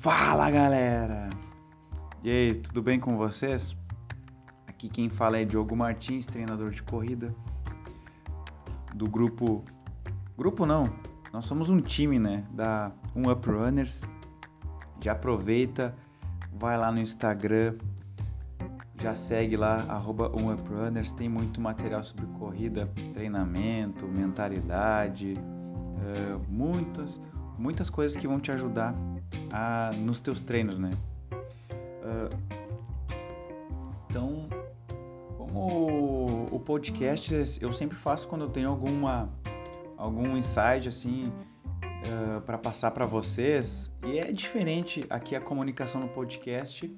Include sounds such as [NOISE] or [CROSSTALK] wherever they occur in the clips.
Fala galera! E aí, tudo bem com vocês? Aqui quem fala é Diogo Martins, treinador de corrida do grupo. Grupo não, nós somos um time, né? Da Um Up Runners. Já aproveita, vai lá no Instagram, já segue lá, arroba Runners, tem muito material sobre corrida, treinamento, mentalidade, uh, muitas, muitas coisas que vão te ajudar a, nos teus treinos, né? Uh, então, como o podcast eu sempre faço quando eu tenho alguma algum insight assim uh, para passar para vocês e é diferente aqui a comunicação no podcast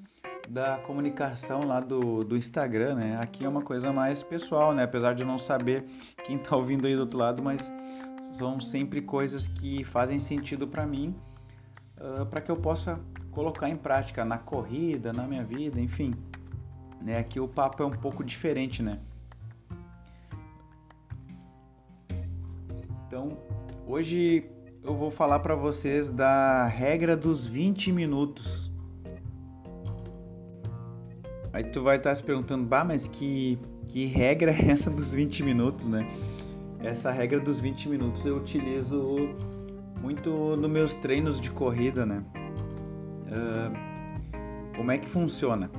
da comunicação lá do, do Instagram, né? Aqui é uma coisa mais pessoal, né? Apesar de eu não saber quem está ouvindo aí do outro lado, mas são sempre coisas que fazem sentido para mim, uh, para que eu possa colocar em prática na corrida, na minha vida, enfim. Né? Aqui o papo é um pouco diferente, né? Então, hoje eu vou falar para vocês da regra dos 20 minutos Aí tu vai estar se perguntando, bah, mas que, que regra é essa dos 20 minutos, né? Essa regra dos 20 minutos eu utilizo muito nos meus treinos de corrida, né? Uh, como é que funciona?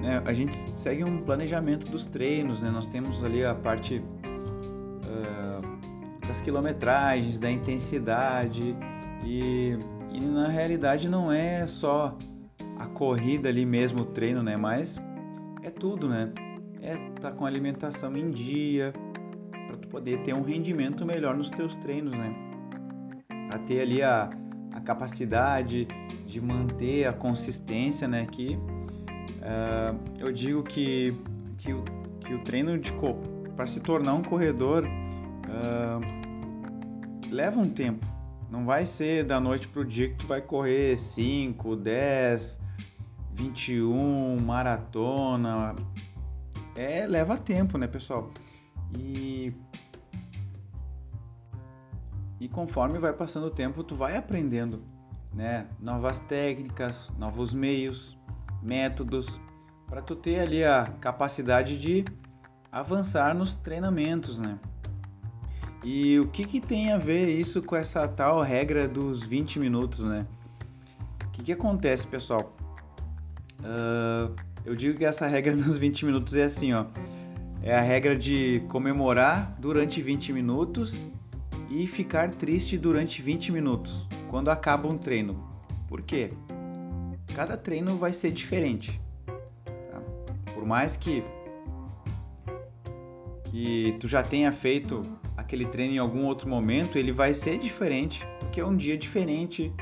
Né, a gente segue um planejamento dos treinos, né? Nós temos ali a parte uh, das quilometragens, da intensidade e, e na realidade não é só a corrida ali mesmo, o treino, né? Mas é tudo, né? É tá com alimentação em dia, poder ter um rendimento melhor nos teus treinos, né? Para ter ali a, a capacidade de manter a consistência, né? Que uh, eu digo que, que, o, que o treino de corpo, para se tornar um corredor, uh, leva um tempo. Não vai ser da noite pro dia que tu vai correr 5, 10, 21, maratona. É, leva tempo, né, pessoal? E e conforme vai passando o tempo, tu vai aprendendo, né, novas técnicas, novos meios, métodos para tu ter ali a capacidade de avançar nos treinamentos, né? E o que, que tem a ver isso com essa tal regra dos 20 minutos, né? O que, que acontece, pessoal? Uh, eu digo que essa regra [LAUGHS] dos 20 minutos é assim, ó. É a regra de comemorar durante 20 minutos e ficar triste durante 20 minutos, quando acaba um treino. Por quê? Cada treino vai ser diferente. Tá? Por mais que que tu já tenha feito aquele treino em algum outro momento, ele vai ser diferente, porque é um dia diferente,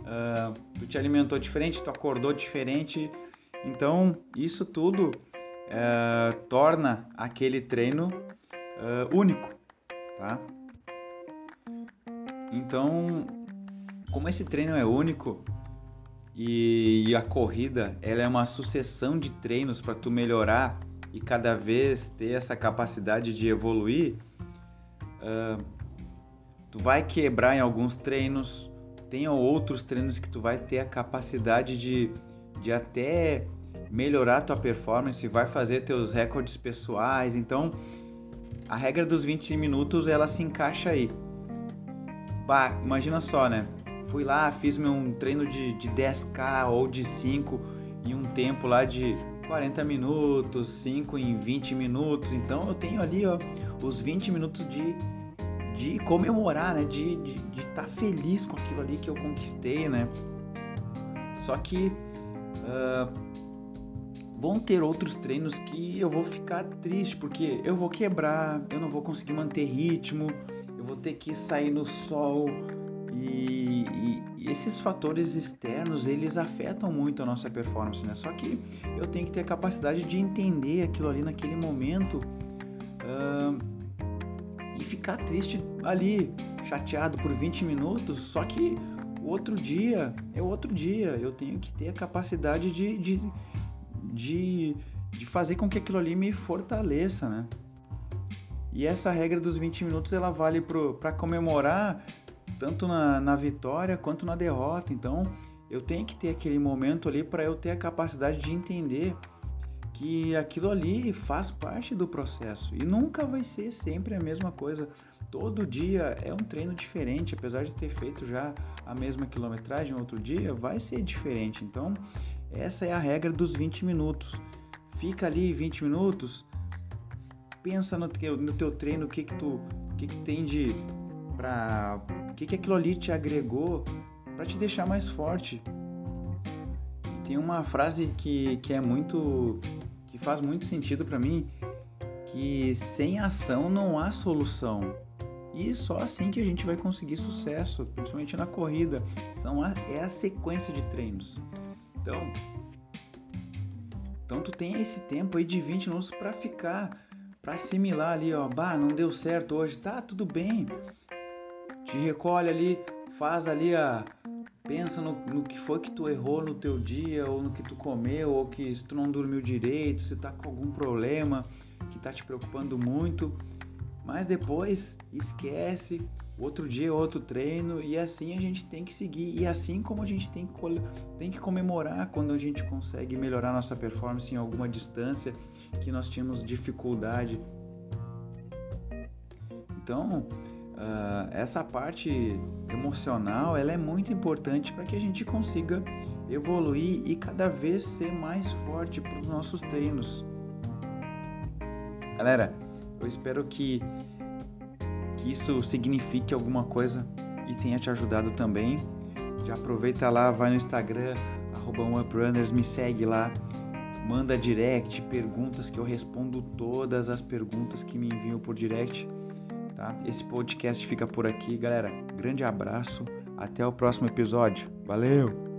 uh, tu te alimentou diferente, tu acordou diferente, então, isso tudo é, torna aquele treino é, único, tá? Então, como esse treino é único e, a corrida ela é uma sucessão de treinos para tu melhorar e cada vez ter essa capacidade de evoluir, uh, tu vai quebrar em alguns treinos, tem outros treinos que tu vai ter a capacidade de de até melhorar tua performance, vai fazer teus recordes pessoais. Então, a regra dos 20 minutos ela se encaixa aí. Imagina só, né? Fui lá, fiz meu treino de, de 10k ou de 5 em um tempo lá de 40 minutos, 5 em 20 minutos. Então eu tenho ali ó, os 20 minutos de, de comemorar, né? De estar de, de tá feliz com aquilo ali que eu conquistei, né? Só que Uh, vão ter outros treinos que eu vou ficar triste porque eu vou quebrar, eu não vou conseguir manter ritmo, eu vou ter que sair no sol e, e, e esses fatores externos eles afetam muito a nossa performance, né? Só que eu tenho que ter a capacidade de entender aquilo ali naquele momento uh, e ficar triste ali, chateado por 20 minutos, só que outro dia é outro dia. Eu tenho que ter a capacidade de, de, de, de fazer com que aquilo ali me fortaleça, né? E essa regra dos 20 minutos ela vale para comemorar tanto na, na vitória quanto na derrota. Então, eu tenho que ter aquele momento ali para eu ter a capacidade de entender que aquilo ali faz parte do processo e nunca vai ser sempre a mesma coisa. Todo dia é um treino diferente, apesar de ter feito já a mesma quilometragem outro dia, vai ser diferente. Então, essa é a regra dos 20 minutos. Fica ali 20 minutos, pensa no teu, no teu treino, o que que tu, o que que tem de para, o que que aquilo ali te agregou para te deixar mais forte. Tem uma frase que, que é muito que faz muito sentido para mim, que sem ação não há solução. E só assim que a gente vai conseguir sucesso, principalmente na corrida. São a, é a sequência de treinos. Então, então tu tem esse tempo aí de 20 minutos para ficar, para assimilar ali, ó, bah, não deu certo hoje, tá, tudo bem. Te recolhe ali, faz ali a pensa no, no, que foi que tu errou no teu dia, ou no que tu comeu, ou que se tu não dormiu direito, se tá com algum problema que tá te preocupando muito. Mas depois esquece, outro dia outro treino e assim a gente tem que seguir e assim como a gente tem que, tem que comemorar quando a gente consegue melhorar nossa performance em alguma distância que nós tínhamos dificuldade. Então, uh, essa parte emocional ela é muito importante para que a gente consiga evoluir e cada vez ser mais forte para os nossos treinos. Galera, eu espero que, que isso signifique alguma coisa e tenha te ajudado também. Já aproveita lá, vai no Instagram, arroba me segue lá, manda direct, perguntas que eu respondo todas as perguntas que me enviam por direct tá? Esse podcast fica por aqui, galera. Grande abraço, até o próximo episódio. Valeu!